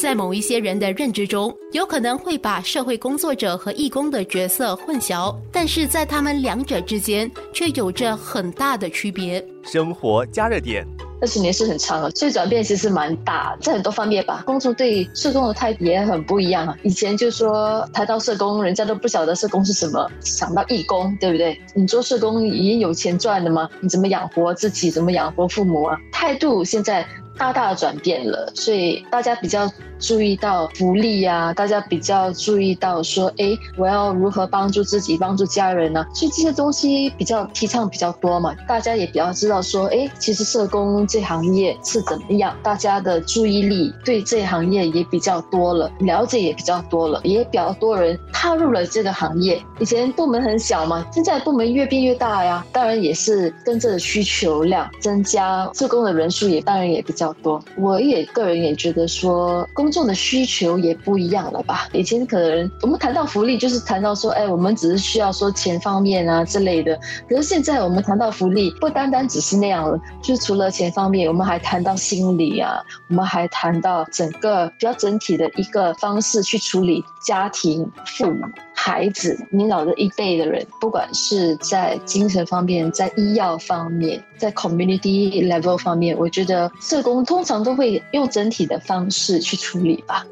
在某一些人的认知中，有可能会把社会工作者和义工的角色混淆，但是在他们两者之间却有着很大的区别。生活加热点。二十年是很长了，所以转变其实蛮大，在很多方面吧。公众对社工的态度也很不一样啊。以前就说谈到社工，人家都不晓得社工是什么，想到义工，对不对？你做社工已经有钱赚了吗？你怎么养活自己？怎么养活父母啊？态度现在。大大的转变了，所以大家比较注意到福利啊，大家比较注意到说，哎，我要如何帮助自己、帮助家人呢？所以这些东西比较提倡比较多嘛，大家也比较知道说，哎，其实社工这行业是怎么样，大家的注意力对这行业也比较多了，了解也比较多了，也比较多人踏入了这个行业。以前部门很小嘛，现在部门越变越大呀，当然也是跟着需求量增加，社工的人数也当然也比较。多，我也个人也觉得说，公众的需求也不一样了吧？以前可能我们谈到福利，就是谈到说，哎，我们只是需要说钱方面啊之类的。可是现在我们谈到福利，不单单只是那样了，就是除了钱方面，我们还谈到心理啊，我们还谈到整个比较整体的一个方式去处理家庭、父母。孩子，你老的一辈的人，不管是在精神方面，在医药方面，在 community level 方面，我觉得社工通常都会用整体的方式去处理吧。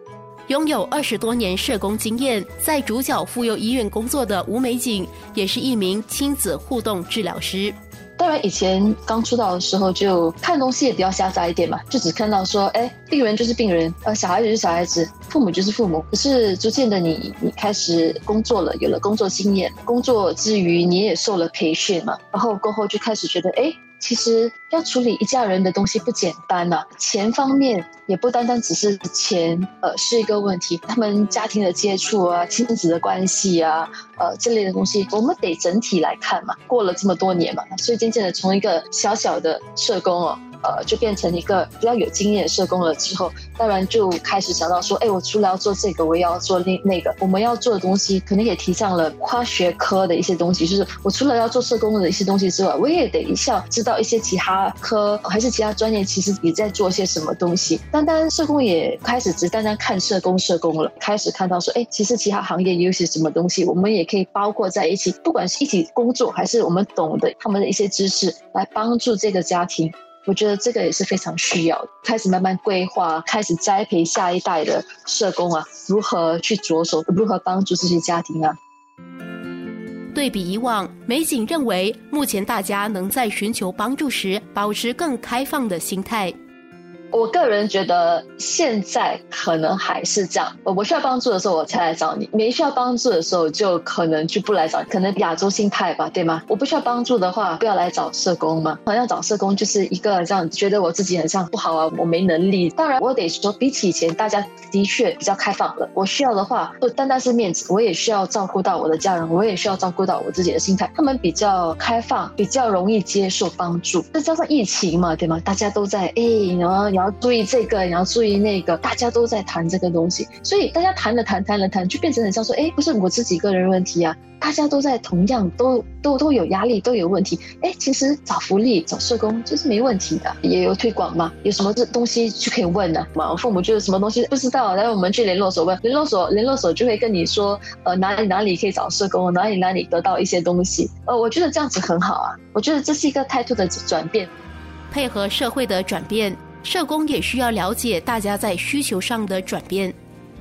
拥有二十多年社工经验，在主角妇幼医院工作的吴美景，也是一名亲子互动治疗师。当然，以前刚出道的时候，就看东西也比较狭窄一点嘛，就只看到说，哎，病人就是病人，呃，小孩子是小孩子，父母就是父母。可是逐渐的，你你开始工作了，有了工作经验，工作之余你也受了培训嘛，然后过后就开始觉得，哎。其实要处理一家人的东西不简单呐，钱方面也不单单只是钱，呃，是一个问题。他们家庭的接触啊，亲子的关系啊，呃，这类的东西，我们得整体来看嘛。过了这么多年嘛，所以渐渐的从一个小小的社工哦。呃，就变成一个比较有经验的社工了之后，当然就开始想到说，哎，我除了要做这个，我也要做那那个。我们要做的东西，可能也提倡了跨学科的一些东西，就是我除了要做社工的一些东西之外，我也得一下知道一些其他科还是其他专业，其实也在做些什么东西。单单社工也开始只单单看社工社工了，开始看到说，哎，其实其他行业有些什么东西，我们也可以包括在一起，不管是一起工作，还是我们懂得他们的一些知识，来帮助这个家庭。我觉得这个也是非常需要开始慢慢规划，开始栽培下一代的社工啊，如何去着手，如何帮助这些家庭啊？对比以往，美景认为，目前大家能在寻求帮助时保持更开放的心态。我个人觉得现在可能还是这样，我需要帮助的时候我才来找你，没需要帮助的时候就可能就不来找，可能亚洲心态吧，对吗？我不需要帮助的话，不要来找社工嘛。好像找社工就是一个这样，觉得我自己很像不好啊，我没能力。当然，我得说，比起以前，大家的确比较开放了。我需要的话，不单单是面子，我也需要照顾到我的家人，我也需要照顾到我自己的心态。他们比较开放，比较容易接受帮助。再加上疫情嘛，对吗？大家都在哎，然后。你要注意这个，你要注意那个，大家都在谈这个东西，所以大家谈了谈，谈了谈，就变成很像说，哎，不是我自己个人问题啊，大家都在同样都都都有压力，都有问题，哎，其实找福利、找社工就是没问题的，也有推广嘛，有什么这东西就可以问呢？嘛，我父母就是什么东西不知道，然后我们去联络所问，联络所联络所就会跟你说，呃，哪里哪里可以找社工，哪里哪里得到一些东西，呃，我觉得这样子很好啊，我觉得这是一个态度的转变，配合社会的转变。社工也需要了解大家在需求上的转变。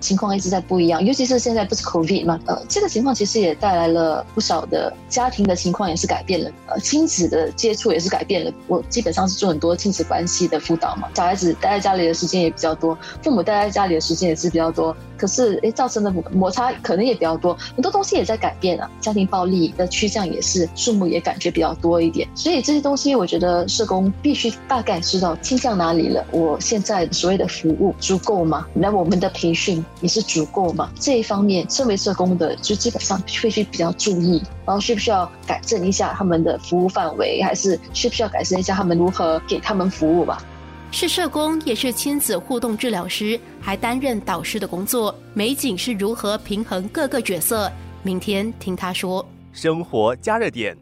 情况一直在不一样，尤其是现在不是 COVID 嘛，呃，这个情况其实也带来了不少的家庭的情况也是改变了，呃，亲子的接触也是改变了。我基本上是做很多亲子关系的辅导嘛，小孩子待在家里的时间也比较多，父母待在家里的时间也是比较多，可是诶，造成的摩擦可能也比较多，很多东西也在改变啊，家庭暴力的趋向也是数目也感觉比较多一点，所以这些东西我觉得社工必须大概知道倾向哪里了。我现在所谓的服务足够吗？那我们的培训。也是足够吗？这一方面，身为社工的就基本上必须比较注意，然后需不需要改正一下他们的服务范围，还是需不需要改善一下他们如何给他们服务吧？是社工，也是亲子互动治疗师，还担任导师的工作。美景是如何平衡各个角色？明天听他说。生活加热点。